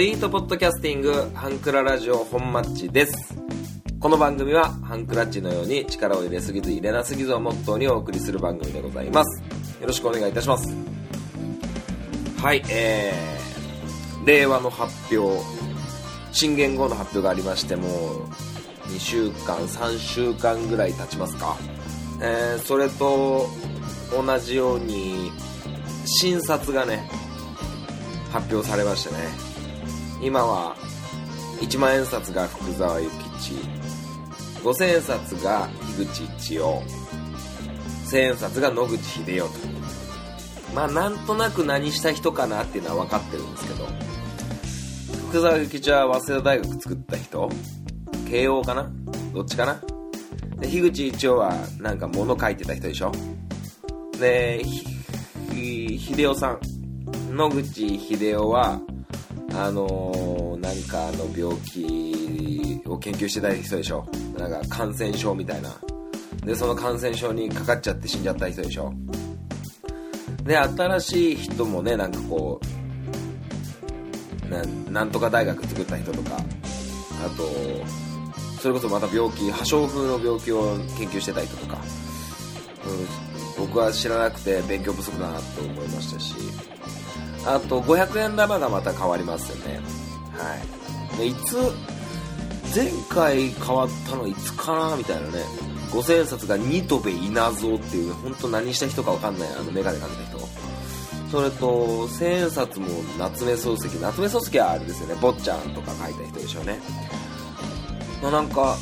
スイートポッドキャスティングハンクララジオ本マッチです。この番組はハンクラッチのように力を入れすぎず入れなすぎずをモットーにお送りする番組でございます。よろしくお願いいたします。はいえー、令和の発表新元号の発表がありましてもう2週間3週間ぐらい経ちますか。えー、それと同じように新札がね発表されましてね。今は1万円札が福沢諭吉。5000円札が樋口一葉。1000円札が野口英世と。まあなんとなく何した人かなっていうのは分かってるんですけど。福沢諭吉は早稲田大学作った人。慶応かな？どっちかな？で樋口一葉はなんか物書いてた人でしょ？で秀夫さん。野口英世はあのー、なんかあの病気を研究してた人でしょ。なんか感染症みたいな。でその感染症にかかっちゃって死んじゃった人でしょ。で新しい人もねなんかこうななんとか大学作った人とか。あとそれこそまた病気破傷風の病気を研究してた人とか、うん、僕は知らなくて勉強不足だなと思いましたし。あと500円玉がまた変わりますよね。はい。でいつ前回変わったのいつかなみたいなね。5000円札がニトベ稲造っていう本当何した人か分かんないあのメガネかけた人。それと千円札も夏目漱石。夏目漱石はあれですよね。坊ちゃんとか書いた人でしょうね。まなんか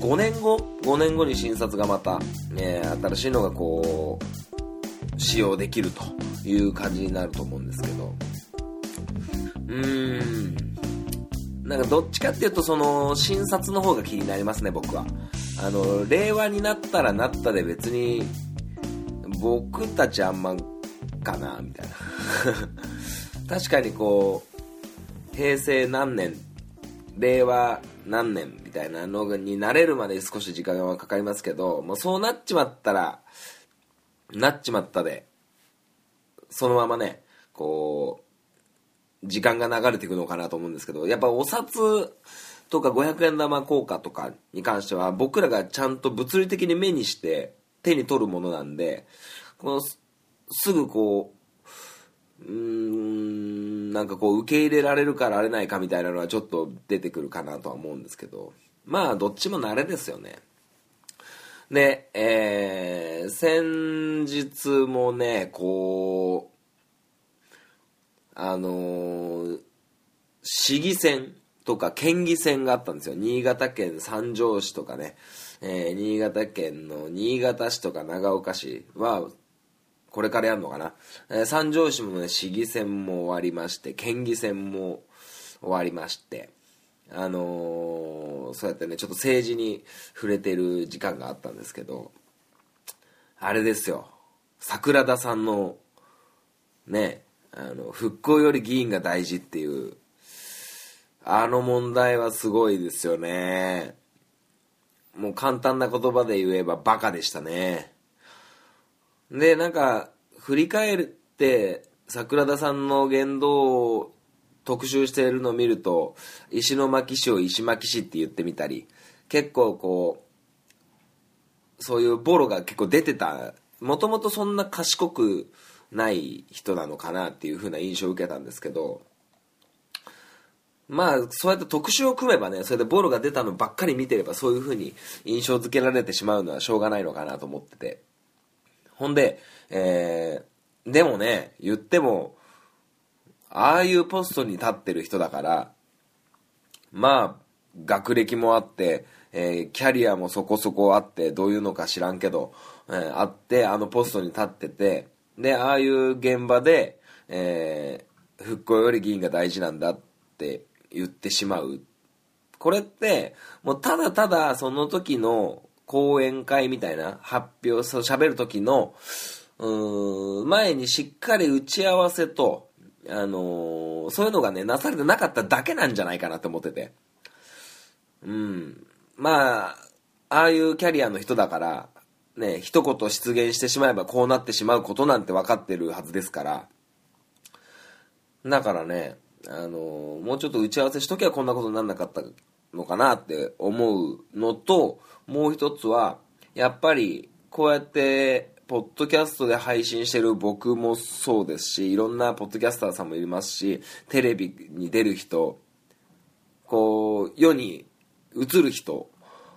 5年後5年後に新札がまた、ね、新しいのがこう使用できると。いう感じになると思うんですけど。うーん。なんかどっちかっていうとその新札の方が気になりますね僕は。あの令和になったらなったで別に僕たちあんまかなみたいな。確かにこう平成何年令和何年みたいなのになれるまで少し時間がかかりますけどもうそうなっちまったらなっちまったでそのままねこう時間が流れていくのかなと思うんですけどやっぱお札とか500円玉硬貨とかに関しては僕らがちゃんと物理的に目にして手に取るものなんでこのすぐこううーんなんかこう受け入れられるかられないかみたいなのはちょっと出てくるかなとは思うんですけどまあどっちも慣れですよね。で、えー、先日もねこうあのー、市議選とか県議選があったんですよ。新潟県三条市とかね、えー、新潟県の新潟市とか長岡市はこれからやるのかな、えー、三条市もね市議選も終わりまして県議選も終わりまして。あのー、そうやってねちょっと政治に触れてる時間があったんですけどあれですよ。桜田さんのねあの復興より議員が大事っていうあの問題はすごいですよね。もう簡単な言葉で言えばバカでしたね。で、なんか、振り返って、桜田さんの言動を特集しているのを見ると、石巻市を石巻市って言ってみたり、結構こう、そういうボロが結構出てた、もともとそんな賢くない人なのかなっていう風な印象を受けたんですけど、まあ、そうやって特集を組めばね、それでボロが出たのばっかり見てれば、そういう風に印象付けられてしまうのはしょうがないのかなと思ってて。ほんで、えー、でもね、言っても、ああいうポストに立ってる人だから、まあ、学歴もあって、えー、キャリアもそこそこあって、どういうのか知らんけど、えー、あって、あのポストに立ってて、で、ああいう現場で、えー、復興より議員が大事なんだって言ってしまう。これって、もうただただその時の講演会みたいな発表、そう喋る時の、うーん前にしっかり打ち合わせと、あのー、そういうのがね、なされてなかっただけなんじゃないかなって思ってて。うん。まあ、ああいうキャリアの人だから、ね、一言出現してしまえばこうなってしまうことなんて分かってるはずですから。だからね、あのもうちょっと打ち合わせしときゃこんなことにならなかったのかなって思うのともう一つはやっぱりこうやってポッドキャストで配信してる僕もそうですしいろんなポッドキャスターさんもいますしテレビに出る人こう世に映る人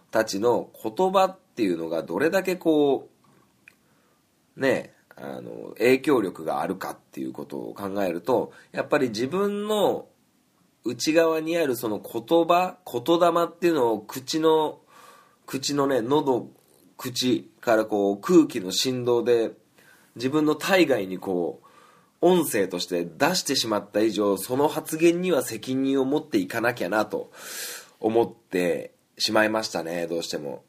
たちの言葉っていうのがどれだけこうねあの影響力があるかっていうことを考えるとやっぱり自分の内側にあるその言葉言霊っていうのを口の口のね喉口からこう空気の振動で自分の体外にこう音声として出してしまった以上その発言には責任を持っていかなきゃなと思ってしまいましたねどうしても。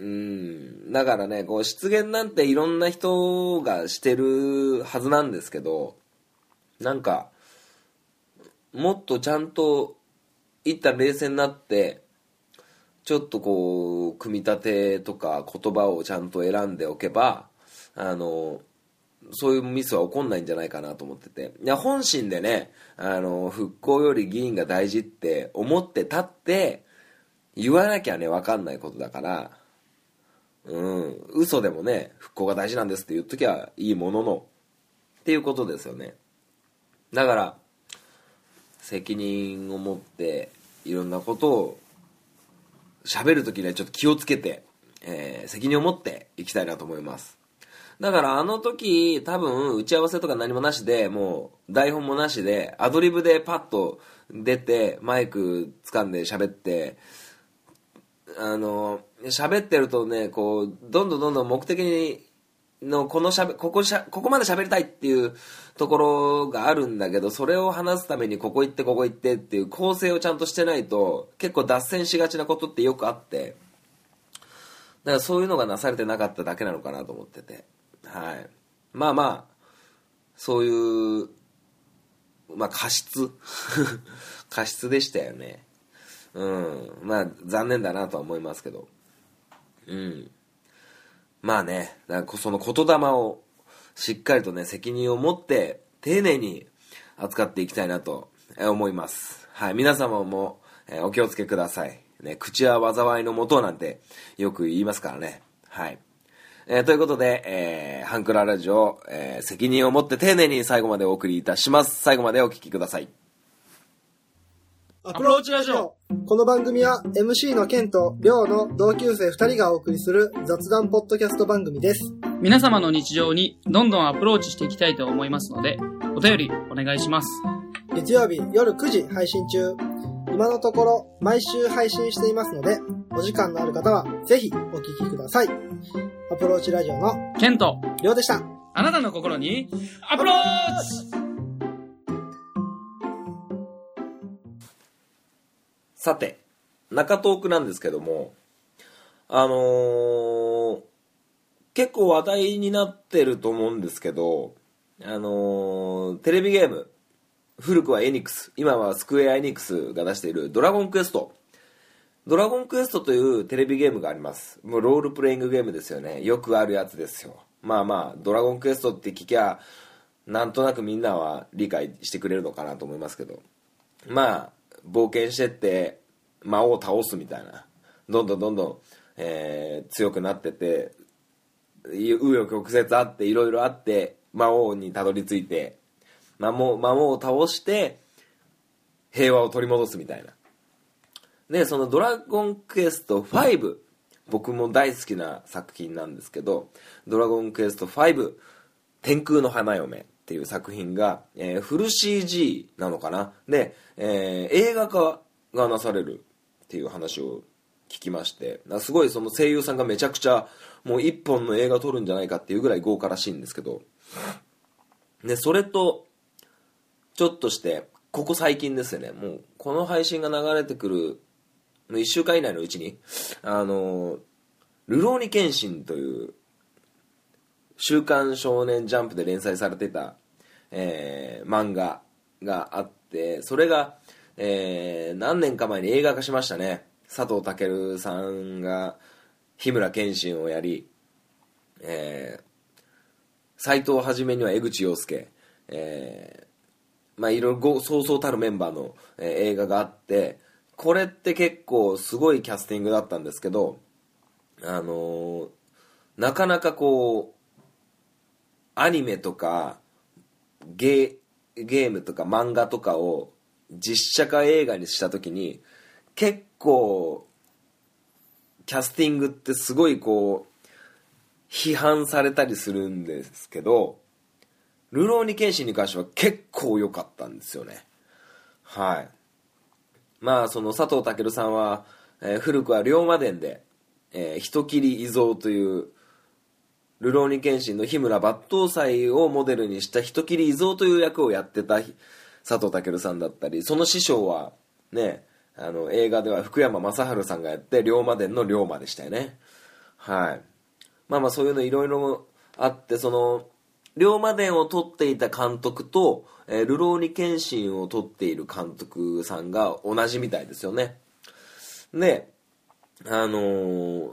うん。だからねこう失言なんていろんな人がしてるはずなんですけどなんかもっとちゃんといった冷静になってちょっとこう組み立てとか言葉をちゃんと選んでおけばあのそういうミスは起こんないんじゃないかなと思ってて。いや本心でねあの復興より議員が大事って思ってたって言わなきゃね分かんないことだからうん嘘でもね復興が大事なんですって言っときゃいいもののっていうことですよね。だから責任を持っていろんなことを喋るときにはちょっと気をつけて、えー、責任を持っていきたいなと思います。だからあの時多分打ち合わせとか何もなしでもう台本もなしでアドリブでパッと出てマイク掴んで喋ってあの喋ってるとねこうどんどんどんどん目的にのこのしゃべここしゃここまで喋りたいっていうところがあるんだけどそれを話すためにここ行ってここ行ってっていう構成をちゃんとしてないと結構脱線しがちなことってよくあって。だからそういうのがなされてなかっただけなのかなと思ってて。はい。まあまあそういうまあ過失？過失でしたよね。うん。まあ残念だなとは思いますけど。うん。まあね、その言霊をしっかりとね、責任を持って丁寧に扱っていきたいなと思います。はい、皆様も、えお気をつけください。ね、口は災いのもとなんてよく言いますからね。はい。えー、ということで、えー、ハンクララジオ、えー、責任を持って丁寧に最後までお送りいたします。最後までお聴きください。アプローチラジオこの番組は MC のケンとリョウの同級生2人がお送りする雑談ポッドキャスト番組です。皆様の日常にどんどんアプローチしていきたいと思いますので、お便りお願いします。月曜日夜9時配信中。今のところ毎週配信していますので、お時間のある方はぜひお聞きください。アプローチラジオのケンとリョウでした。あなたの心にアプローチさて、中東区なんですけども、あのー、結構話題になってると思うんですけど、あのー、テレビゲーム、古くはエニックス、今はスクエアエニックスが出しているドラゴンクエスト。ドラゴンクエストというテレビゲームがあります。もうロールプレイングゲームですよね。よくあるやつですよ。まあまあ、ドラゴンクエストって聞きゃ、なんとなくみんなは理解してくれるのかなと思いますけど。まあ、冒険してって魔王を倒すみたいな。どんどんどんどん、えー、強くなってて紆余曲折あっていろいろあって魔王にたどり着いて魔王魔王を倒して平和を取り戻すみたいな。でその「ドラゴンクエスト5」僕も大好きな作品なんですけど「ドラゴンクエスト5天空の花嫁」っていう作品が、えー、フル CG なのかな？で、えー、映画化がなされるっていう話を聞きましてすごいその声優さんがめちゃくちゃもう一本の映画撮るんじゃないかっていうぐらい豪華らしいんですけどでそれとちょっとしてここ最近ですよね。もうこの配信が流れてくる1週間以内のうちにあの「ルローニケンシン」という週刊少年ジャンプで連載されてた、えー、漫画があってそれが、えー、何年か前に映画化しましたね。佐藤健さんが日村謙信をやり、えー、斎藤はじめには江口洋介、えー、まあいろいろそうそうたるメンバーの、えー映画があってこれって結構すごいキャスティングだったんですけどあのーなかなかこうアニメとかゲーゲームとか漫画とかを実写化映画にした時に結構キャスティングってすごいこう批判されたりするんですけど「ルローニケンシン」に関しては結構良かったんですよね。はい。まあその佐藤健さんは、えー古くは龍馬伝で、えー人斬り伊蔵というルローニケンシンの日村抜刀斎をモデルにした人斬り伊蔵という役をやってた佐藤健さんだったりその師匠はねあの映画では福山雅治さんがやって龍馬伝の龍馬でしたよね。はい。まあまあそういうのいろいろあってその龍馬伝を撮っていた監督と、えールローニケンシンを撮っている監督さんが同じみたいですよね。であのー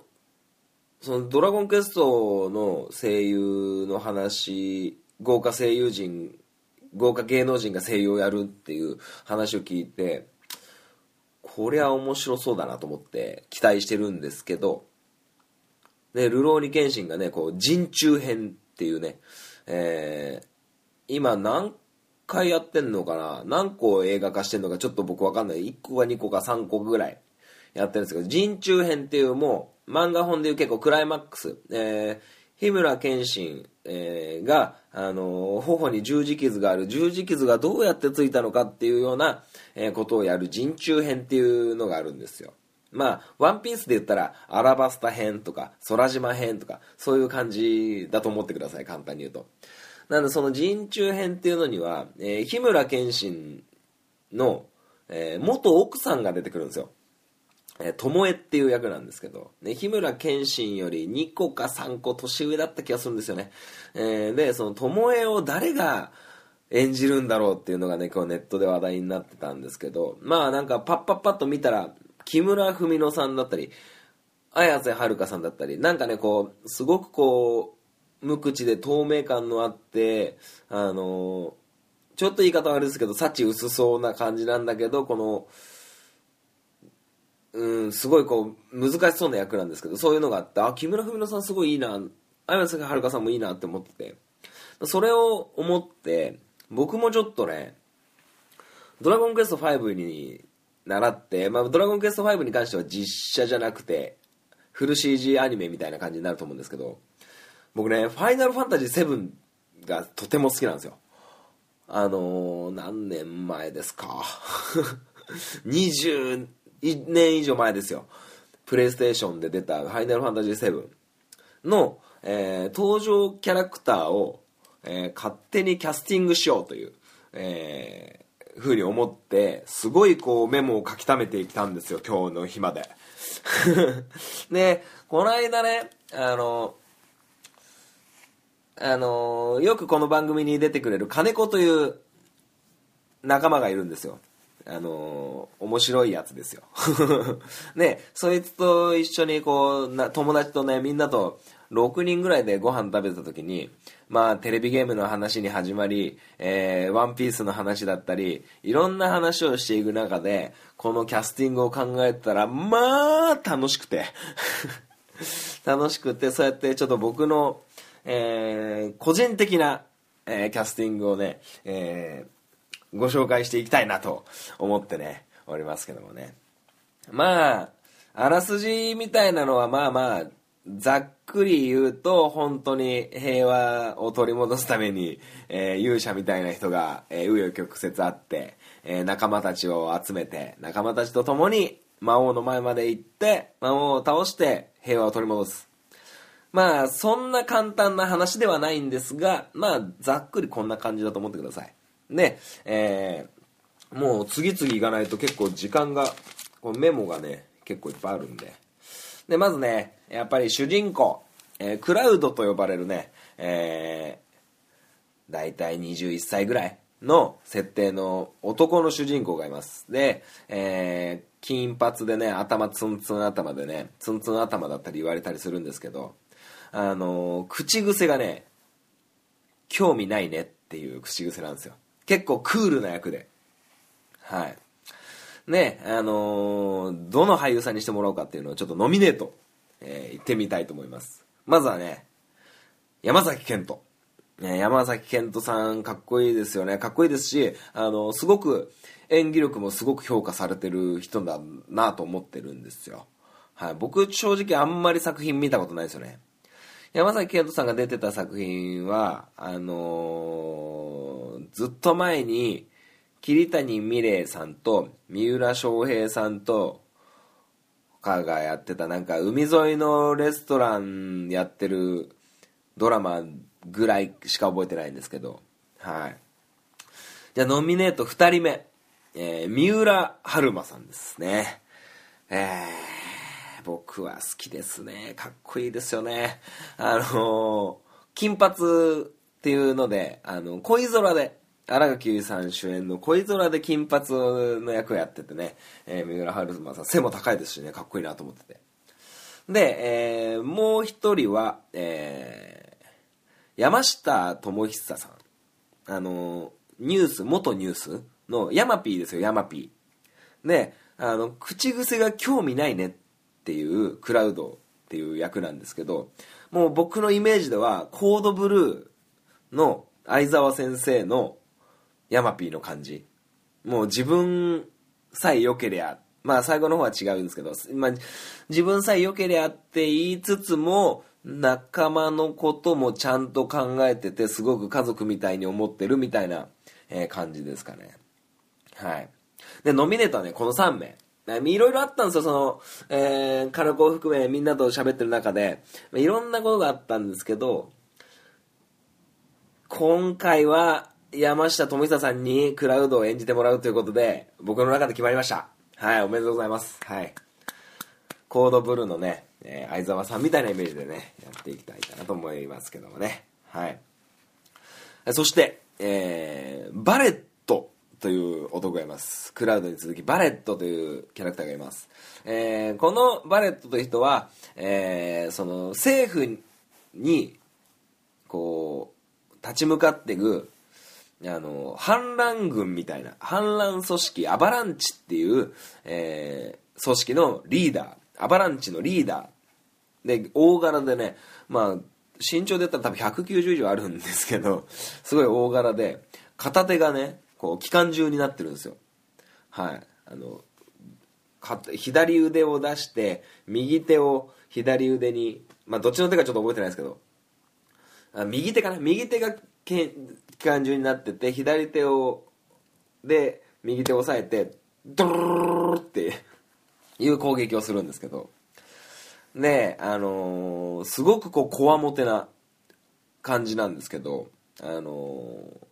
そのドラゴンクエストの声優の話豪華声優陣豪華芸能人が声優をやるっていう話を聞いてこりゃ面白そうだなと思って期待してるんですけどね、ルローニケンシンがね、こう、人中編っていうね、えー今何回やってんのかな何個映画化してんのかちょっと僕わかんない。1個か2個か3個ぐらいやってるんですけど、人中編っていうもう、漫画本でいう結構クライマックス、えー日村謙信、えーが、あのー頬に十字傷がある十字傷がどうやってついたのかっていうような、えーことをやる人中編っていうのがあるんですよ。まあ、ワンピースで言ったら、アラバスタ編とか、空島編とか、そういう感じだと思ってください、簡単に言うと。なんで、その人中編っていうのには、えー日村謙信の、えー元奥さんが出てくるんですよ。え、巴っていう役なんですけど、ね、日村謙信より2個か3個年上だった気がするんですよね。えーで、その巴を誰が演じるんだろうっていうのがね、今日ネットで話題になってたんですけど、まあなんかパッパッパッと見たら、木村文乃さんだったり、綾瀬はるかさんだったり、なんかね、こう、すごくこう、無口で透明感のあって、あのちょっと言い方悪いですけど、幸薄そうな感じなんだけど、この、うん、すごいこう、難しそうな役なんですけど、そういうのがあって、あ、木村文乃さんすごいいいな、綾瀬はるかさんもいいなって思ってて、それを思って、僕もちょっとね、ドラゴンクエスト5に習って、まあ、ドラゴンクエスト5に関しては実写じゃなくて、フル CG アニメみたいな感じになると思うんですけど、僕ね、ファイナルファンタジー7がとても好きなんですよ。あのー、何年前ですか？20 1年以上前ですよ。プレイステーションで出たファイナルファンタジー7の、えー登場キャラクターを、えー勝手にキャスティングしようという、えーふうに思って、すごいこうメモを書き溜めてきたんですよ、今日の日まで。で、この間ね、あの、あの、よくこの番組に出てくれる金子という仲間がいるんですよ。あの面白いやつですよ。ね、そいつと一緒にこう、な友達とね、みんなと6人ぐらいでご飯食べた時に、まあ、テレビゲームの話に始まり、えー、ワンピースの話だったり、いろんな話をしていく中で、このキャスティングを考えたら、まあ、楽しくて。楽しくて、そうやってちょっと僕の、えー個人的な、えーキャスティングをね、えーご紹介していきたいなと思ってね、おりますけどもね。まあ、あらすじみたいなのはまあまあ、ざっくり言うと、本当に平和を取り戻すために、えー勇者みたいな人が、えー、紆余曲折あって、えー仲間たちを集めて、仲間たちと共に魔王の前まで行って、魔王を倒して平和を取り戻す。まあ、そんな簡単な話ではないんですが、まあ、ざっくりこんな感じだと思ってください。で、えーもう次々行かないと結構時間が、このメモがね、結構いっぱいあるんで。で、まずね、やっぱり主人公、えークラウドと呼ばれるね、えー、大体21歳ぐらいの設定の男の主人公がいます。で、えー金髪でね、頭ツンツン頭でね、ツンツン頭だったり言われたりするんですけど、あのー口癖がね、興味ないねっていう口癖なんですよ。結構クールな役で。はい。ね、あのーどの俳優さんにしてもらおうかっていうのをちょっとノミネート、えー行ってみたいと思います。まずはね、山崎賢人。ね、山崎賢人さんかっこいいですよね。かっこいいですし、あの、すごく演技力もすごく評価されてる人だなと思ってるんですよ。はい。僕正直あんまり作品見たことないですよね。山崎賢人さんが出てた作品は、あのーずっと前に、桐谷美玲さんと三浦翔平さんとかがやってたなんか海沿いのレストランやってるドラマぐらいしか覚えてないんですけど。はい。じゃあノミネート2人目、えー三浦春馬さんですね。えー。僕は好きですね。かっこいいですよね。あの金髪っていうのであの恋空で新垣結衣さん主演の恋空で金髪の役をやっててね、えー三浦春馬さん背も高いですしね。かっこいいなと思ってて。で、えーもう一人は、えー山下智久さん。あのニュース元ニュースのヤマピーですよヤマピーであの口癖が興味ないねってっていうクラウドっていう役なんですけどもう僕のイメージではコードブルーの相沢先生のヤマピーの感じ。もう自分さえ良けりゃまあ最後の方は違うんですけど、まあ、自分さえ良けりゃって言いつつも仲間のこともちゃんと考えててすごく家族みたいに思ってるみたいな、え感じですかね。はい。でノミネートはねこの3名。いろいろあったんですよ。その、えー、カラコを含めみんなと喋ってる中で。まあいろんなことがあったんですけど今回は山下智久さんにクラウドを演じてもらうということで僕の中で決まりました。はいおめでとうございます。はい。コードブルーのね、えー相沢さんみたいなイメージでねやっていきたいかなと思いますけどもね。はい。そして、えーバレットという男がいます。クラウドに続きバレットというキャラクターがいます、えーこのバレットという人は、えーその政府にこう立ち向かっていくあの反乱軍みたいな反乱組織アバランチっていう、えー組織のリーダーアバランチのリーダーで大柄でねまあ身長で言ったら多分190以上あるんですけどすごい大柄で片手がねこう機関銃になってるんですよ。はい。あの左腕を出して右手を左腕にまあどっちの手かちょっと覚えてないですけどあ右手かな？右手がけ機関銃になってて左手をで右手を押さえてドロロロロっていう攻撃をするんですけど。であのーすごくこうこわもてな感じなんですけどあのー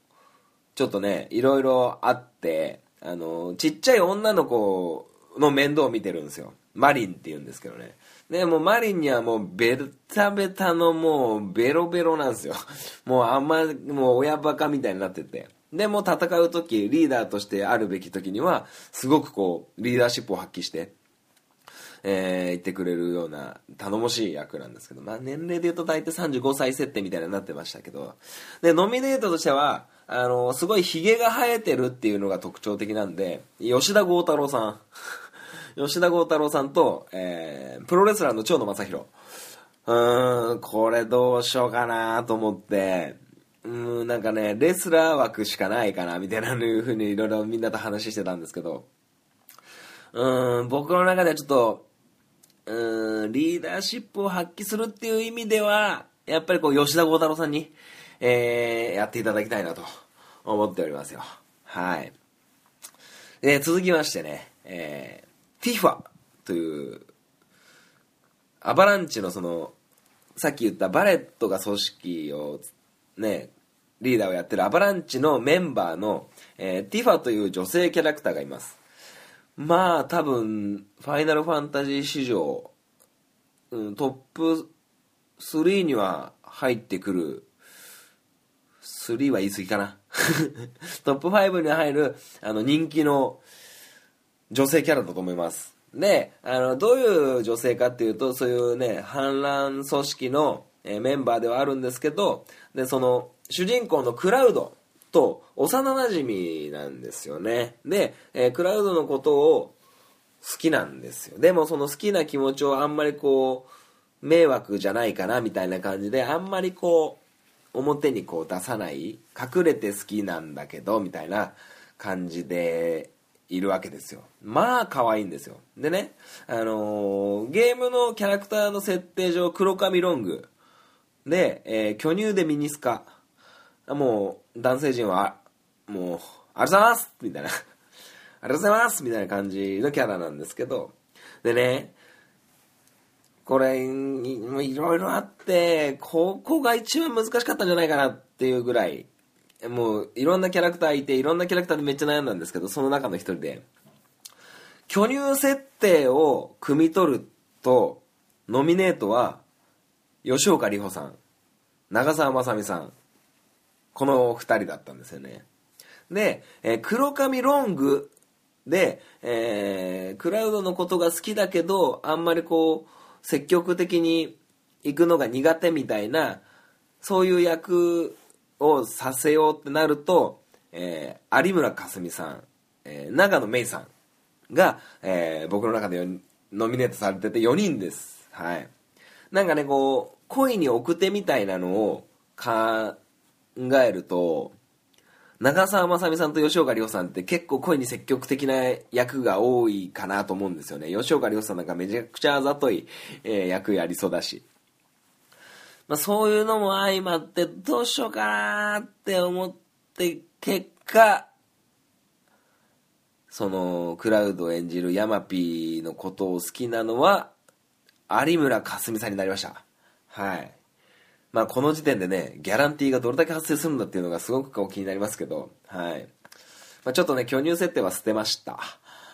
ちょっとねいろいろあってあのちっちゃい女の子の面倒を見てるんですよ。マリンって言うんですけどね。でもうマリンにはもうベタベタのもうベロベロなんですよ。もうあんまもう親バカみたいになってて。でも戦う時リーダーとしてあるべき時にはすごくこうリーダーシップを発揮してえー言ってくれるような頼もしい役なんですけど、まあ、年齢で言うと大体35歳設定みたいになってましたけど。でノミネートとしてはあのすごいひげが生えてるっていうのが特徴的なんで吉田剛太郎さん。吉田剛太郎さんと、えープロレスラーの長野正弘うーんこれどうしようかなと思って。うーんなんかねレスラー枠しかないかなみたいなふうにいろいろみんなと話してたんですけど。うーん僕の中ではちょっとうーんリーダーシップを発揮するっていう意味ではやっぱりこう吉田剛太郎さんに、えーやっていただきたいなと。思っておりますよ。はい。で続きましてね、えー、ティファというアバランチのそのさっき言ったバレットが組織をねリーダーをやってるアバランチのメンバーの、えーティファという女性キャラクターがいます。まあ多分ファイナルファンタジー史上、うん、トップ3には入ってくる3は言い過ぎかな トップ5に入るあの人気の女性キャラだと思いますであのどういう女性かっていうとそういうね反乱組織の、えメンバーではあるんですけどでその主人公のクラウドと幼馴染なんですよね。で、えークラウドのことを好きなんですよ。でもその好きな気持ちをあんまりこう、迷惑じゃないかなみたいな感じで、あんまりこう、表にこう出さない、隠れて好きなんだけど、みたいな感じでいるわけですよ。まあ可愛いんですよ。でね、あのーゲームのキャラクターの設定上、黒髪ロング。で、えー巨乳でミニスカ。もう、男性陣は、もう、ありがとうございますみたいな。ありがとうございますみたいな感じのキャラなんですけど。でね、これ、いもういろいろあって、ここが一番難しかったんじゃないかなっていうぐらい、もういろんなキャラクターいて、いろんなキャラクターでめっちゃ悩んだんですけど、その中の一人で、巨乳設定を汲み取ると、ノミネートは、吉岡里帆さん、長澤まさみさん、この二人だったんですよね。で、えー黒髪ロングで、えークラウドのことが好きだけど、あんまりこう、積極的に行くのが苦手みたいな、そういう役をさせようってなると、えー有村架純さん、えー長野芽郁さんが、えー僕の中でノミネートされてて4人です。はい。なんかね、こう、恋に奥手みたいなのを考えると、長澤まさみさんと吉岡里帆さんって結構恋に積極的な役が多いかなと思うんですよね。吉岡里帆さんなんかめちゃくちゃあざとい、えー役やりそうだし。まあ、そういうのも相まってどうしようかなって思って結果、そのクラウドを演じるヤマピーのことを好きなのは有村架純さんになりました。はい。まあこの時点でね、ギャランティーがどれだけ発生するんだっていうのがすごくこう気になりますけど、はい。まあちょっとね、巨乳設定は捨てました。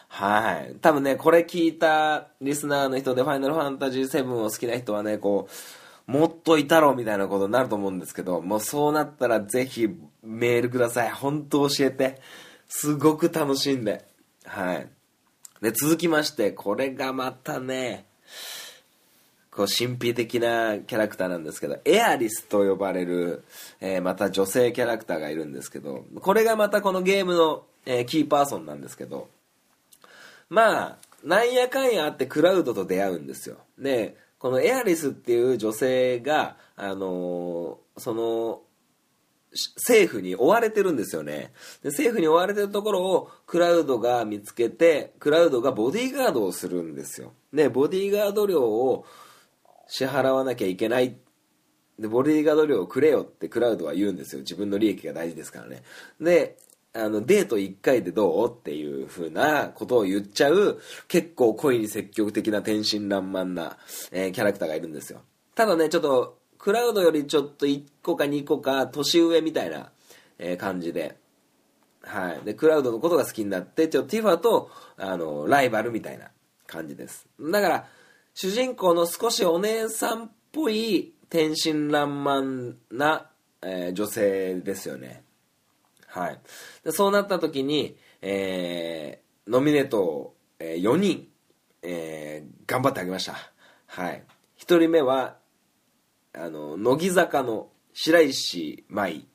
はい。多分ね、これ聞いたリスナーの人で、ファイナルファンタジー7を好きな人はね、こう、もっといたろうみたいなことになると思うんですけど、もうそうなったらぜひメールください。本当教えて。すごく楽しんで。はい。で、続きまして、これがまたね、こう神秘的なキャラクターなんですけど、エアリスと呼ばれる、えーまた女性キャラクターがいるんですけど、これがまたこのゲームの、えーキーパーソンなんですけど、まあ、なんやかんやあってクラウドと出会うんですよ。で、このエアリスっていう女性が、あのーその、政府に追われてるんですよねで政府に追われてるところをクラウドが見つけてクラウドがボディーガードをするんですよでボディーガード料を支払わなきゃいけない。でボディーガード料をくれよってクラウドは言うんですよ。自分の利益が大事ですからね。であのデート1回でどうっていう風なことを言っちゃう結構恋に積極的な天真爛漫な、えーキャラクターがいるんですよ。ただねちょっとクラウドよりちょっと1個か2個か年上みたいな、えー感じで。はい、でクラウドのことが好きになってちょっとティファとあのライバルみたいな感じです。だから主人公の少しお姉さんっぽい天真爛漫な、えー女性ですよね。はい。でそうなった時に、えーノミネートを、え4人、えー頑張ってあげました。はい。1人目はあの乃木坂の白石舞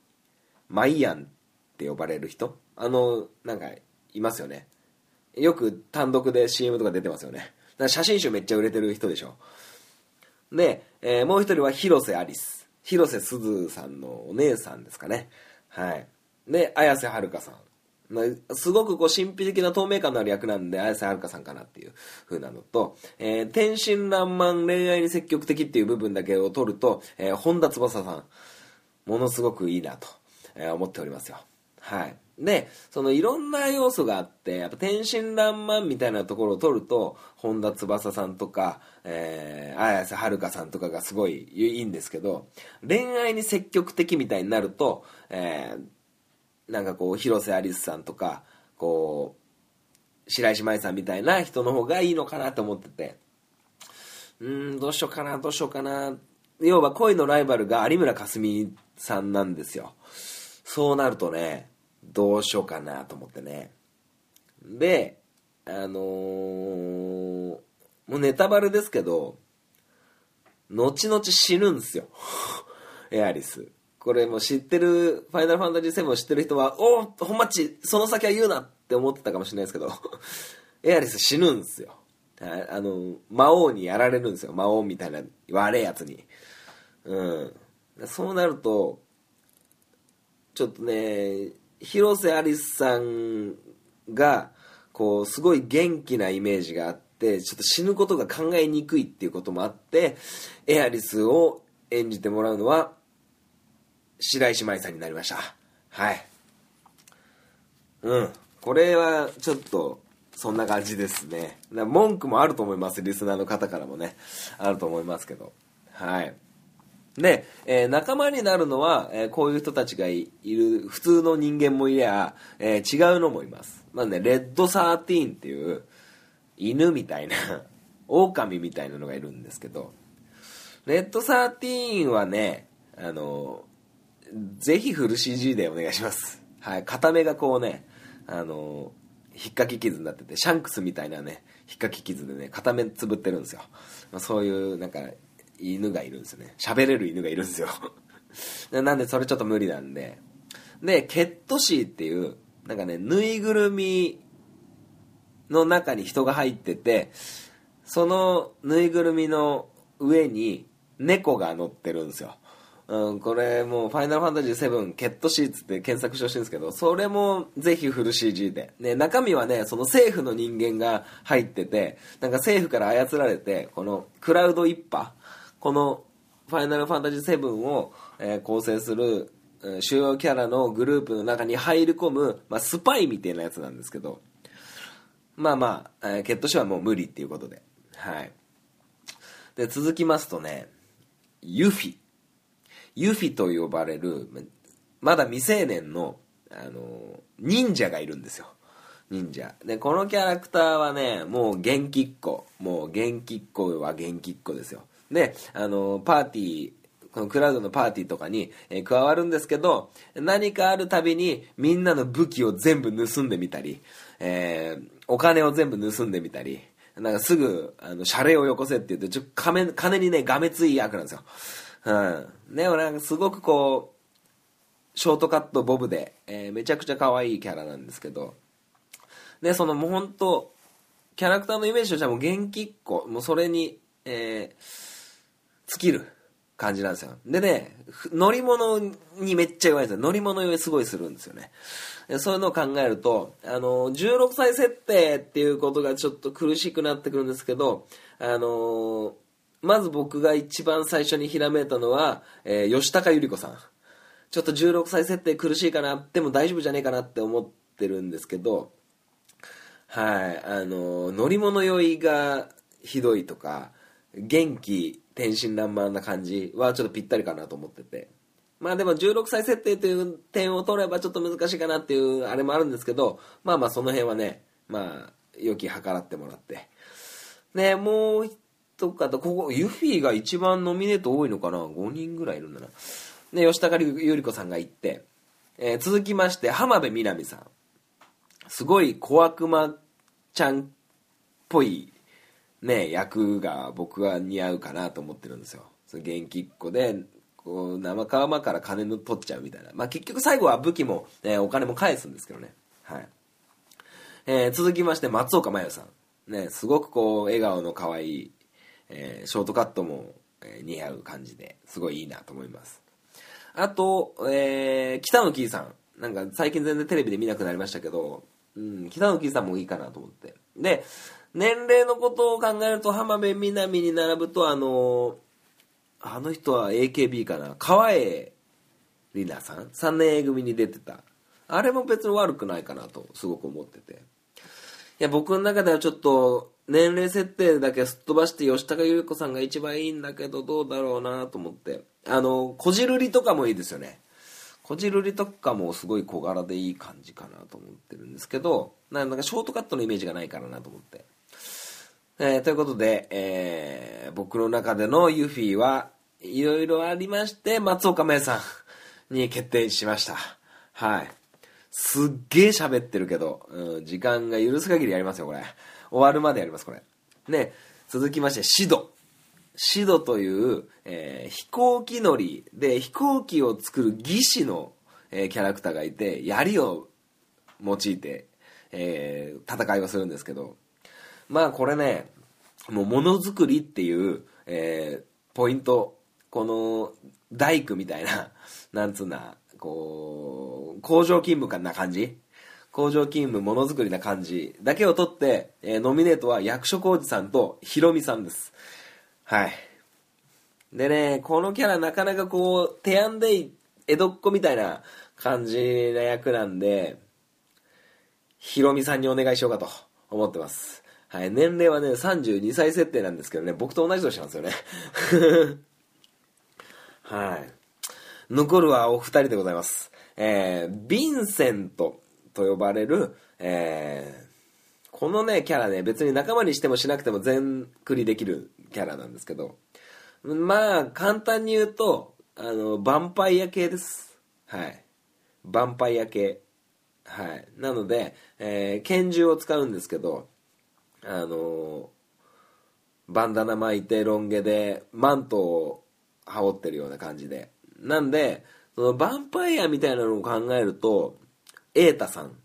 舞やんって呼ばれる人。あのなんかいますよね。よく単独で CM とか出てますよね。写真集めっちゃ売れてる人でしょ。で、えーもう一人は広瀬アリス。広瀬すずさんのお姉さんですかね。はい。で綾瀬はるかさん。すごくこう神秘的な透明感のある役なんで綾瀬はるかさんかなっていう風なのと、えー天真爛漫恋愛に積極的っていう部分だけを取ると、えー本田翼さん。ものすごくいいなと、えー思っておりますよ。はい。でそのいろんな要素があってやっぱ天真爛漫みたいなところを取ると本田翼さんとか、えー綾瀬はるかさんとかがすごいいいんですけど恋愛に積極的みたいになると、えーなんかこう広瀬アリスさんとかこう白石麻衣さんみたいな人の方がいいのかなと思ってて。うんどうしようかなどうしようかな。要は恋のライバルが有村架純さんなんですよ。そうなるとねどうしようかなと思ってねであのーもうネタバレですけど後々死ぬんですよ エアリスこれも知ってる、ファイナルファンタジー7を知ってる人は、おお、本マッチ、その先は言うなって思ってたかもしれないですけど、エアリス死ぬんですよ。あの、魔王にやられるんですよ。魔王みたいな悪いやつに。うん。そうなると、ちょっとね、広瀬アリスさんが、こう、すごい元気なイメージがあって、ちょっと死ぬことが考えにくいっていうこともあって、エアリスを演じてもらうのは、白石麻衣さんになりました。はい。うん。これは、ちょっと、そんな感じですね。文句もあると思います。リスナーの方からもね。あると思いますけど。はい。で、えー仲間になるのは、えーこういう人たちがいる、普通の人間もいりゃ、えー違うのもいます。まあね、レッドサーティーンっていう、犬みたいな、狼みたいなのがいるんですけど、レッドサーティーンはね、あの、ぜひフル CG でお願いします。はい、片目がこうね、あの、引っかき傷になってて、シャンクスみたいなね、引っかき傷でね、片目つぶってるんですよ。まあ、そういう、なんか、犬がいるんですよね。喋れる犬がいるんですよ。なんで、それちょっと無理なんで。で、ケットシーっていう、なんかね、ぬいぐるみの中に人が入ってて、そのぬいぐるみの上に猫が乗ってるんですよ。うん、これもう、ファイナルファンタジー7、ケットシーツって検索してほしいんですけど、それもぜひフル CG で。ね、中身はね、その政府の人間が入ってて、なんか政府から操られて、このクラウド一派、このファイナルファンタジー7を、え構成する、うん主要キャラのグループの中に入り込む、まあ、スパイみたいなやつなんですけど、まあまあ、えー、ケットシはもう無理っていうことで。はい。で、続きますとね、ユフィ。ユフィと呼ばれる、ままだ未成年の、あの、忍者がいるんですよ。忍者。で、このキャラクターはね、もう元気っ子。もう元気っ子は元気っ子ですよ。で、あの、パーティー、このクラウドのパーティーとかに、え加わるんですけど、何かあるたびにみんなの武器を全部盗んでみたり、えーお金を全部盗んでみたり、なんかすぐ、あの、謝礼をよこせって言って、ちょ、金、金にね、がめつい役なんですよ。うん。でもなんかすごくこう、ショートカットボブで、えーめちゃくちゃ可愛いキャラなんですけど、で、そのもう本当キャラクターのイメージとしてはもう元気っ子、もうそれに、えー尽きる感じなんですよ。でね、乗り物にめっちゃ弱いんですよ。乗り物酔いすごいするんですよね。そういうのを考えると、あの、16歳設定っていうことがちょっと苦しくなってくるんですけど、あのまず僕が一番最初にひらめいたのは、えー吉高由里子さん。ちょっと16歳設定苦しいかな、でも大丈夫じゃねえかなって思ってるんですけど、はい、あの、乗り物酔いがひどいとか、元気、天真爛漫な感じはちょっとぴったりかなと思ってて。まあでも16歳設定という点を取ればちょっと難しいかなっていうあれもあるんですけど、まあまあその辺はね、まあ、良き計らってもらって。ね、もう一方、ここ、ユフィが一番ノミネート多いのかな ?5 人ぐらいいるんだな。ね、吉高由里子さんが行って、えー続きまして、浜辺美波さん。すごい小悪魔ちゃんっぽいね、役が僕は似合うかなと思ってるんですよ。その元気っ子で、こう、生川間から金の取っちゃうみたいな。まあ結局最後は武器も、えーお金も返すんですけどね。はい。えー続きまして、松岡茉優さん。ね、すごくこう、笑顔の可愛い、えーショートカットも、え似合う感じで、すごいいいなと思います。あと、えー北野キーさん。なんか最近全然テレビで見なくなりましたけど、うん、北野キーさんもいいかなと思って。で、年齢のことを考えると浜辺美波に並ぶと、あのあの人は AKB かな川栄里奈さん ?3 年 A 組に出てた。あれも別に悪くないかなとすごく思ってて。いや、僕の中ではちょっと、年齢設定だけすっ飛ばして吉高由里子さんが一番いいんだけど、どうだろうなと思って。あの、こじるりとかもいいですよね。こじるりとかもすごい小柄でいい感じかなと思ってるんですけど、なんかショートカットのイメージがないからなと思って。えーということで、えー僕の中でのユフィはいろいろありまして、松岡芽さんに決定しました。はい。すっげえ喋ってるけど、うん、時間が許す限りやりますよ、これ。終わるまでやります、これ。ね、続きまして、シド。シドという、えー飛行機乗りで飛行機を作る技師の、えーキャラクターがいて槍を用いて、えー戦いをするんですけどまあこれねもうものづくりっていう、えーポイントこの大工みたいな なんつうなこう工場勤務かな感じ？工場勤務ものづくりな感じだけを取って、えーノミネートは役所広司さんとひろみさんです。はい。でねこのキャラなかなかこう手安で江戸っ子みたいな感じな役なんでひろみさんにお願いしようかと思ってます。はい、年齢はね、32歳設定なんですけどね、僕と同じ年なんですよね。はい。残るはお二人でございます。えー、ヴィンセントと呼ばれる、えー、このね、キャラね、別に仲間にしてもしなくても全クリできるキャラなんですけど、まあ、簡単に言うと、あの、ヴァンパイア系です。はい。ヴァンパイア系。はい。なので、えー拳銃を使うんですけど、あのバンダナ巻いてロン毛でマントを羽織ってるような感じで。なんで、そのヴァンパイアみたいなのを考えると、瑛太さん。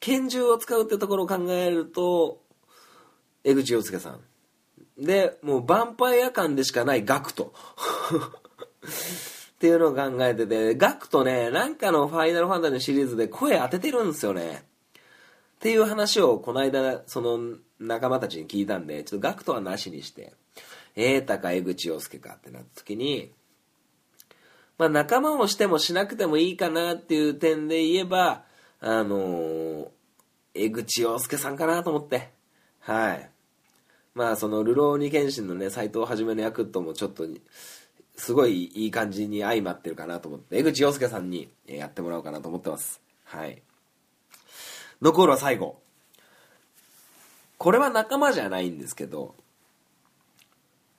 拳銃を使うってところを考えると、江口洋介さん。で、もうヴァンパイア感でしかないガクト。っていうのを考えてて、ガクトね、なんかのファイナルファンタジーのシリーズで声当ててるんですよね。っていう話をこの間、その仲間たちに聞いたんで、ちょっとガクトはなしにして、瑛太か江口洋介かってなった時に、まあ仲間をしてもしなくてもいいかなっていう点で言えば、あのー江口洋介さんかなと思って。はい。まあその、流浪に剣心のね、斎藤はじめの役ともちょっと、すごいいい感じに相まってるかなと思って、江口洋介さんにやってもらおうかなと思ってます。はい。残るは最後。これは仲間じゃないんですけど、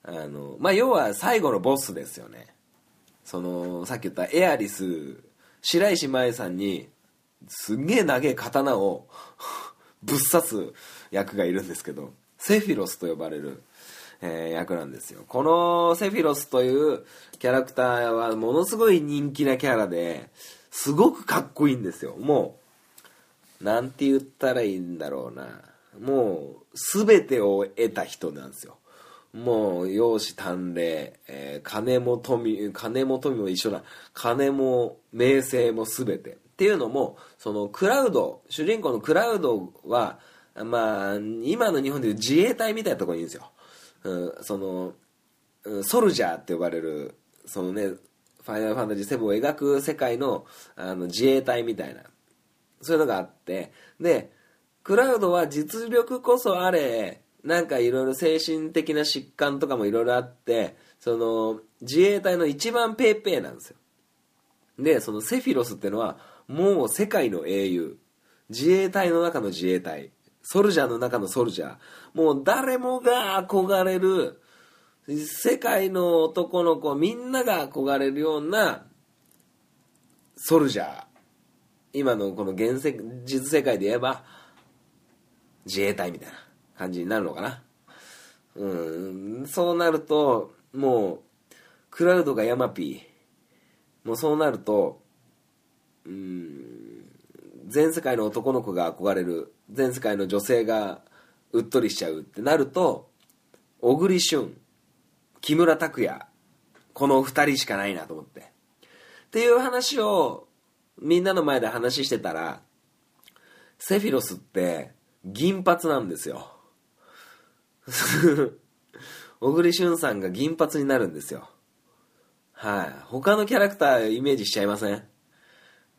あの、まあ、要は最後のボスですよね。その、さっき言ったエアリス、白石麻衣さんに、すんげえ長え刀をぶっ刺す役がいるんですけど、セフィロスと呼ばれる、えー役なんですよ。このセフィロスというキャラクターはものすごい人気なキャラで、すごくかっこいいんですよ。もう、なんて言ったらいいんだろうな。もう、全てを得た人なんですよ。もう、容姿端麗、えー金も富、金も富も一緒だ。金も名声も全て。っていうのも、そのクラウド、主人公のクラウドは、まあ、今の日本でいう自衛隊みたいなところにいるんですよ。うん、その、ソルジャーって呼ばれる、そのね、ファイナルファンタジー7を描く世界のあの自衛隊みたいな、そういうのがあって、で、クラウドは実力こそあれ、なんかいろいろ精神的な疾患とかもいろいろあって、その、自衛隊の一番ペーペーなんですよ。で、そのセフィロスってのは、もう世界の英雄。自衛隊の中の自衛隊。ソルジャーの中のソルジャー。もう誰もが憧れる、世界の男の子みんなが憧れるようなソルジャー。今のこの現世実世界で言えば、自衛隊みたいな感じになるのかな。うん、そうなると、もう、クラウドがヤマピー。もうそうなると、うん、全世界の男の子が憧れる、全世界の女性がうっとりしちゃうってなると、小栗旬、木村拓哉、この二人しかないなと思って。っていう話をみんなの前で話してたら、セフィロスって銀髪なんですよ。小栗旬さんが銀髪になるんですよ。はい。他のキャラクターイメージしちゃいません？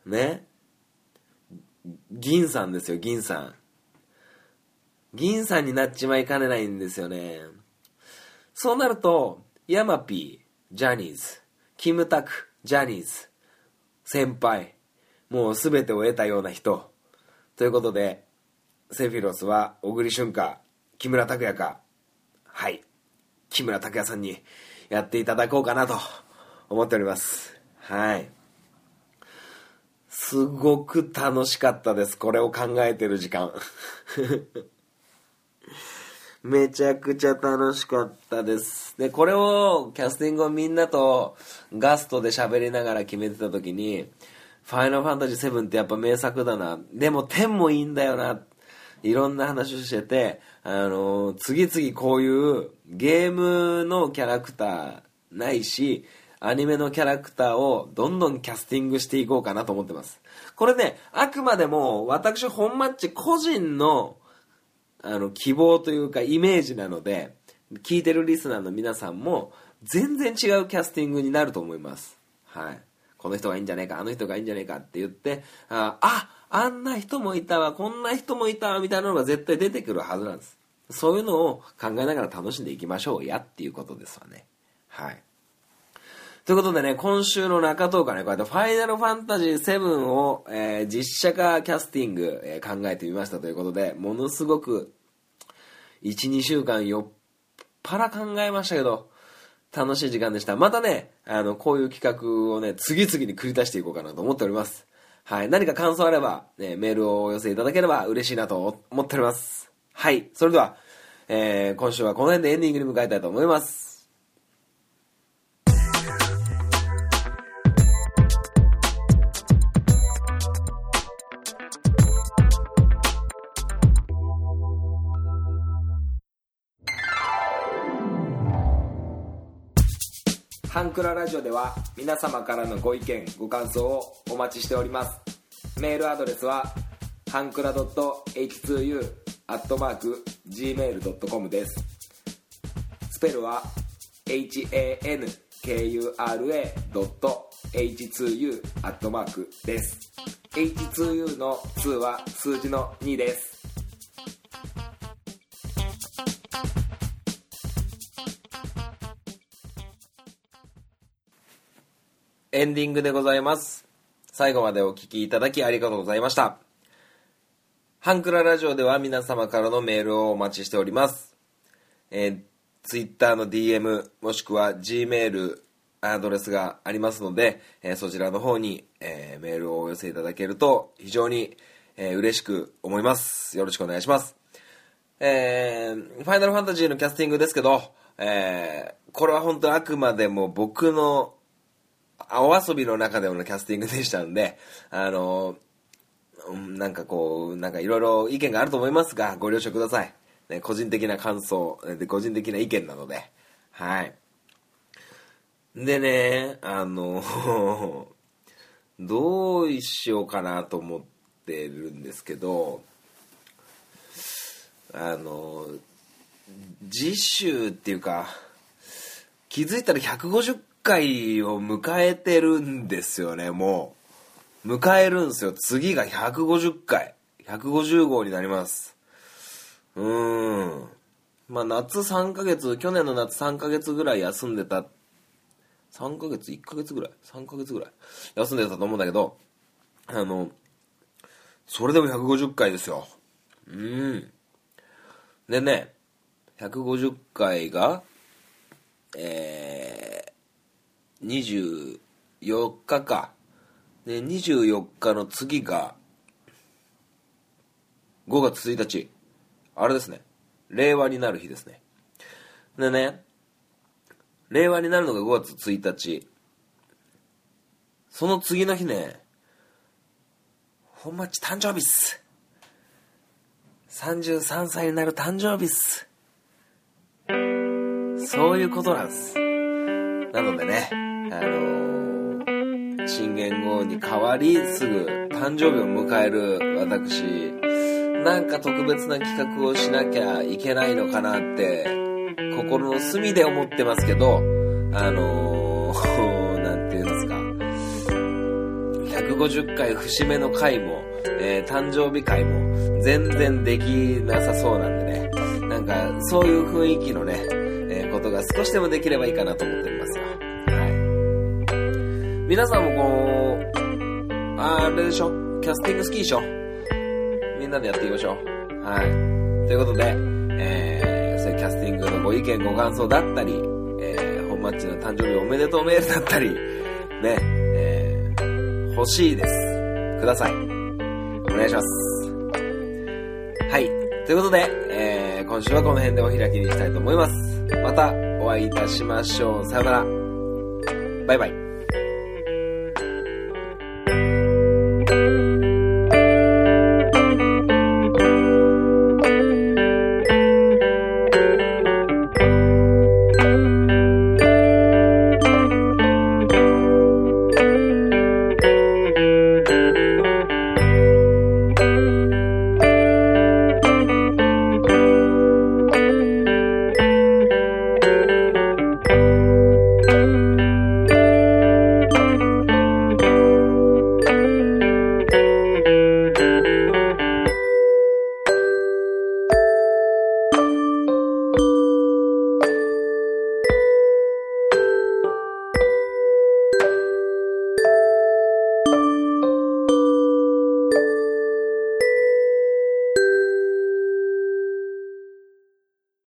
ね？銀さんですよ、銀さん。銀さんになっちまいかねないんですよね。そうなると、ヤマピー、ジャニーズ、キムタク、ジャニーズ、先輩、もう全てを得たような人。ということで、セフィロスは小栗旬か、木村拓哉か、はい、木村拓哉さんにやっていただこうかなと思っております。はい。すごく楽しかったです。これを考えてる時間。めちゃくちゃ楽しかったです。で、これを、キャスティングをみんなとガストで喋りながら決めてた時に、ファイナルファンタジー7ってやっぱ名作だな。でも10もいいんだよな。いろんな話をしてて、あの次々こういうゲームのキャラクターないし、アニメのキャラクターをどんどんキャスティングしていこうかなと思ってます。これね、あくまでも私本マッチ個人のあの希望というかイメージなので聞いてるリスナーの皆さんも全然違うキャスティングになると思いますはいこの人がいいんじゃねえかあの人がいいんじゃねえかって言ってあああんな人もいたわこんな人もいたわみたいなのが絶対出てくるはずなんです。そういうのを考えながら楽しんでいきましょうやっていうことですわね。はい。ということでね、今週の中東からね、こうやってファイナルファンタジー7を、えー実写化キャスティング、えー考えてみましたということで、ものすごく、1、2週間よっぱら考えましたけど、楽しい時間でした。またね、あの、こういう企画をね、次々に繰り出していこうかなと思っております。はい。何か感想あれば、ね、メールをお寄せいただければ嬉しいなと思っております。はい。それでは、えー今週はこの辺でエンディングに向かいたいと思います。クララジオでは皆様からのご意見ご感想をお待ちしております。メールアドレスはハンクラ .h2u.gmail.com です。スペルは hankura.h2u です。H2U の2は数字の2です。エンディングでございます。最後までお聞きいただきありがとうございました。ハンクララジオでは皆様からのメールをお待ちしております。えー、Twitter の DM もしくは Gmail アドレスがありますので、えーそちらの方に、えーメールをお寄せいただけると非常に、えー嬉しく思います。よろしくお願いします。えー、ファイナルファンタジーのキャスティングですけど、えーこれは本当あくまでも僕のお遊びの中でものキャスティングでしたので、あの、なんかこう、なんかいろいろ意見があると思いますが、ご了承ください。ね、個人的な感想、で個人的な意見なので、はい。でね、あの、どうしようかなと思ってるんですけど、あの、次週っていうか、気づいたら150回を迎えてるんですよね、もう。迎えるんですよ。次が150回。150号になります。うーん。まあ夏3ヶ月、去年の夏3ヶ月ぐらい休んでた。3ヶ月 ?1 ヶ月ぐらい ?3 ヶ月ぐらい休んでたと思うんだけど、あの、それでも150回ですよ。うん。でね、150回が、えー、24日か。で、24日の次が、5月1日。あれですね。令和になる日ですね。でね、令和になるのが5月1日。その次の日ね、本町誕生日っす。33歳になる誕生日っす。そういうことなんです。なのでね、あのー、新元号に変わりすぐ誕生日を迎える私、なんか特別な企画をしなきゃいけないのかなって、心の隅で思ってますけど、あのー、なんていうんですか、150回節目の回も、えー誕生日会も全然できなさそうなんでね、なんかそういう雰囲気のね、えーことが少しでもできればいいかなと思って。皆さんもこう、あれでしょ？キャスティング好きでしょ？みんなでやっていきましょう。はい。ということで、えー、そういうキャスティングのご意見、ご感想だったり、えー、本マッチの誕生日おめでとうメールだったり、ね、えー、欲しいです。ください。お願いします。はい。ということで、ええー今週はこの辺でお開きにしたいと思います。またお会いいたしましょう。さよなら。バイバイ。